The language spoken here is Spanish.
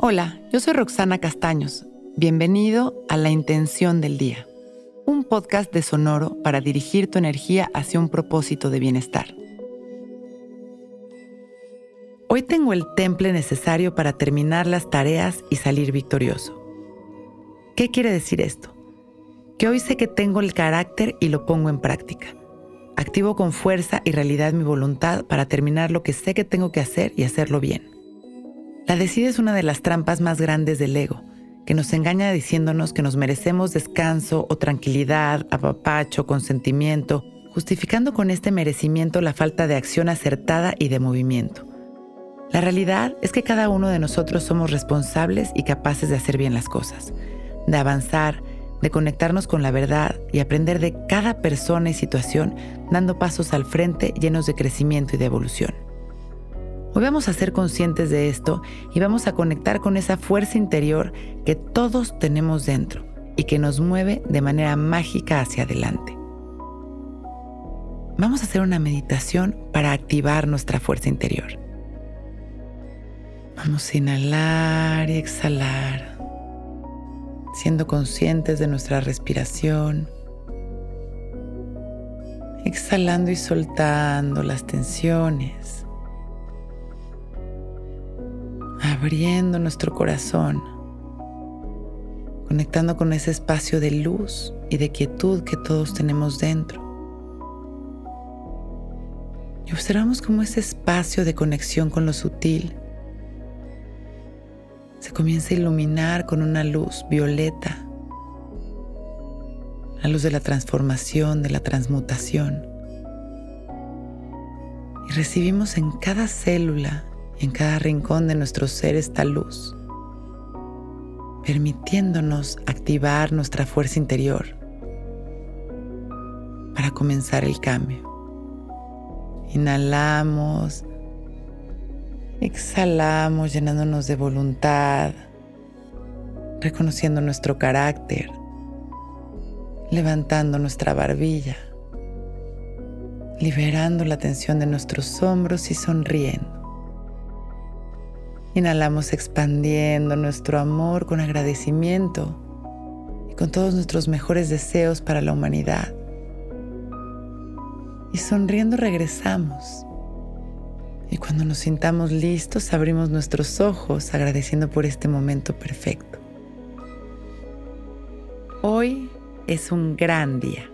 Hola, yo soy Roxana Castaños. Bienvenido a La Intención del Día, un podcast de Sonoro para dirigir tu energía hacia un propósito de bienestar. Hoy tengo el temple necesario para terminar las tareas y salir victorioso. ¿Qué quiere decir esto? Que hoy sé que tengo el carácter y lo pongo en práctica. Activo con fuerza y realidad mi voluntad para terminar lo que sé que tengo que hacer y hacerlo bien. La decida es una de las trampas más grandes del ego, que nos engaña diciéndonos que nos merecemos descanso o tranquilidad, apapacho, consentimiento, justificando con este merecimiento la falta de acción acertada y de movimiento. La realidad es que cada uno de nosotros somos responsables y capaces de hacer bien las cosas, de avanzar, de conectarnos con la verdad y aprender de cada persona y situación dando pasos al frente llenos de crecimiento y de evolución. Hoy vamos a ser conscientes de esto y vamos a conectar con esa fuerza interior que todos tenemos dentro y que nos mueve de manera mágica hacia adelante. Vamos a hacer una meditación para activar nuestra fuerza interior. Vamos a inhalar y exhalar, siendo conscientes de nuestra respiración, exhalando y soltando las tensiones abriendo nuestro corazón, conectando con ese espacio de luz y de quietud que todos tenemos dentro. Y observamos cómo ese espacio de conexión con lo sutil se comienza a iluminar con una luz violeta, la luz de la transformación, de la transmutación. Y recibimos en cada célula en cada rincón de nuestro ser esta luz, permitiéndonos activar nuestra fuerza interior para comenzar el cambio. Inhalamos, exhalamos llenándonos de voluntad, reconociendo nuestro carácter, levantando nuestra barbilla, liberando la tensión de nuestros hombros y sonriendo. Inhalamos expandiendo nuestro amor con agradecimiento y con todos nuestros mejores deseos para la humanidad. Y sonriendo regresamos. Y cuando nos sintamos listos, abrimos nuestros ojos agradeciendo por este momento perfecto. Hoy es un gran día.